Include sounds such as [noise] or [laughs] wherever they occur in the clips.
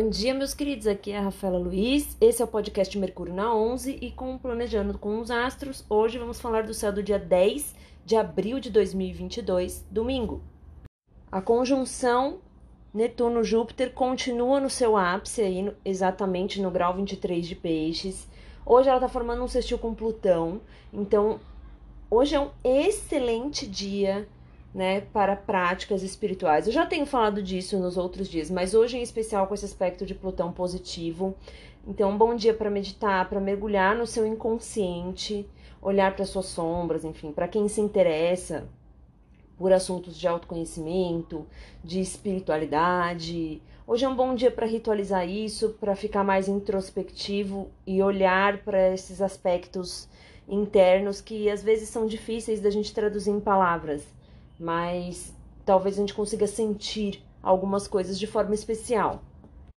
Bom dia, meus queridos. Aqui é a Rafaela Luiz. Esse é o podcast Mercúrio na 11 e com Planejando com os Astros. Hoje vamos falar do céu do dia 10 de abril de 2022, domingo. A conjunção Netuno-Júpiter continua no seu ápice aí, exatamente no grau 23 de Peixes. Hoje ela está formando um sextil com Plutão, então hoje é um excelente dia né, para práticas espirituais. Eu já tenho falado disso nos outros dias, mas hoje em especial com esse aspecto de Plutão positivo. Então, um bom dia para meditar, para mergulhar no seu inconsciente, olhar para suas sombras, enfim, para quem se interessa por assuntos de autoconhecimento, de espiritualidade. Hoje é um bom dia para ritualizar isso, para ficar mais introspectivo e olhar para esses aspectos internos que às vezes são difíceis da gente traduzir em palavras mas talvez a gente consiga sentir algumas coisas de forma especial.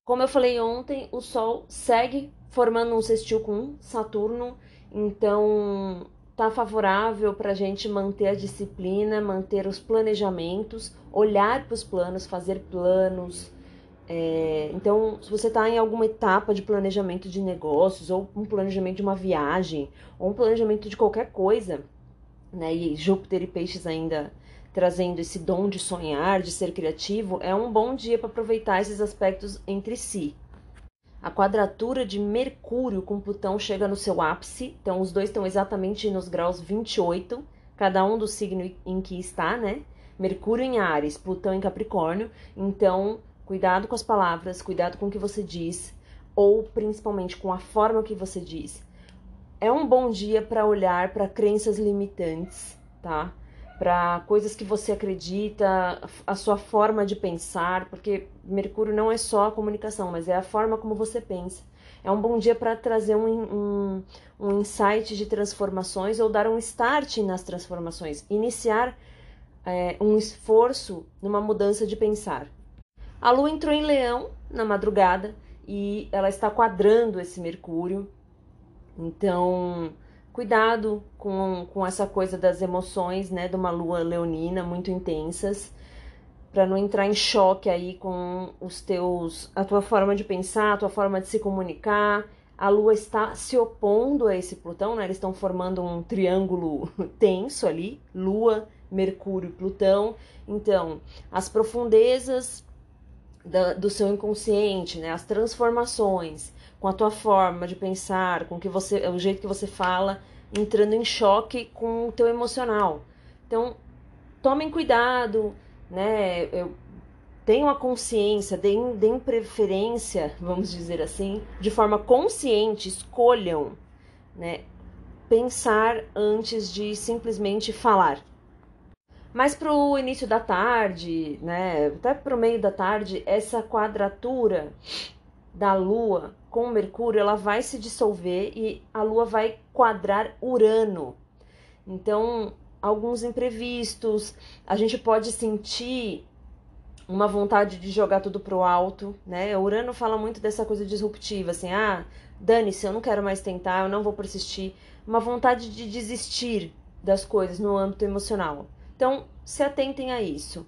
Como eu falei ontem, o Sol segue formando um sextil com Saturno, então tá favorável para a gente manter a disciplina, manter os planejamentos, olhar para os planos, fazer planos. É, então, se você está em alguma etapa de planejamento de negócios, ou um planejamento de uma viagem, ou um planejamento de qualquer coisa, né? E Júpiter e Peixes ainda trazendo esse dom de sonhar, de ser criativo, é um bom dia para aproveitar esses aspectos entre si. A quadratura de Mercúrio com Plutão chega no seu ápice, então os dois estão exatamente nos graus 28, cada um do signo em que está, né? Mercúrio em Ares, Plutão em Capricórnio, então cuidado com as palavras, cuidado com o que você diz, ou principalmente com a forma que você diz. É um bom dia para olhar para crenças limitantes, tá? Para coisas que você acredita, a sua forma de pensar, porque Mercúrio não é só a comunicação, mas é a forma como você pensa. É um bom dia para trazer um, um, um insight de transformações ou dar um start nas transformações, iniciar é, um esforço numa mudança de pensar. A Lua entrou em Leão na madrugada e ela está quadrando esse Mercúrio, então Cuidado com, com essa coisa das emoções, né, de uma lua leonina muito intensas, para não entrar em choque aí com os teus, a tua forma de pensar, a tua forma de se comunicar. A lua está se opondo a esse Plutão, né? Eles estão formando um triângulo [laughs] tenso ali, lua, Mercúrio e Plutão. Então, as profundezas da, do seu inconsciente, né? As transformações, com a tua forma de pensar, com que você, o jeito que você fala, entrando em choque com o teu emocional. Então, tomem cuidado, né? Eu tenham a consciência, deem, deem preferência, vamos dizer assim, de forma consciente, escolham, né? Pensar antes de simplesmente falar. Mas para o início da tarde, né, até para o meio da tarde, essa quadratura da Lua com Mercúrio, ela vai se dissolver e a Lua vai quadrar Urano. Então, alguns imprevistos, a gente pode sentir uma vontade de jogar tudo pro alto, né? O Urano fala muito dessa coisa disruptiva, assim, ah, dane-se, eu não quero mais tentar, eu não vou persistir. Uma vontade de desistir das coisas no âmbito emocional. Então, se atentem a isso.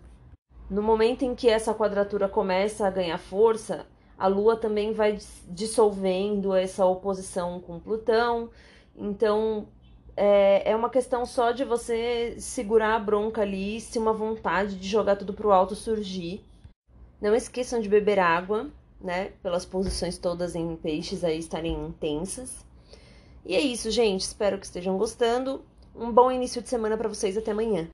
No momento em que essa quadratura começa a ganhar força, a Lua também vai dissolvendo essa oposição com Plutão. Então é, é uma questão só de você segurar a bronca ali se uma vontade de jogar tudo pro alto surgir. Não esqueçam de beber água, né? Pelas posições todas em peixes aí estarem intensas. E é isso, gente. Espero que estejam gostando. Um bom início de semana para vocês. Até amanhã.